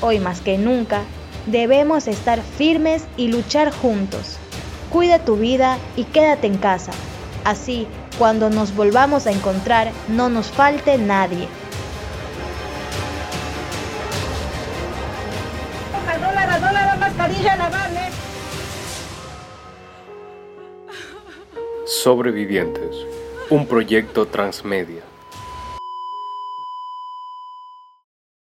Hoy más que nunca, debemos estar firmes y luchar juntos. Cuida tu vida y quédate en casa. Así, cuando nos volvamos a encontrar, no nos falte nadie. Sobrevivientes, un proyecto transmedia.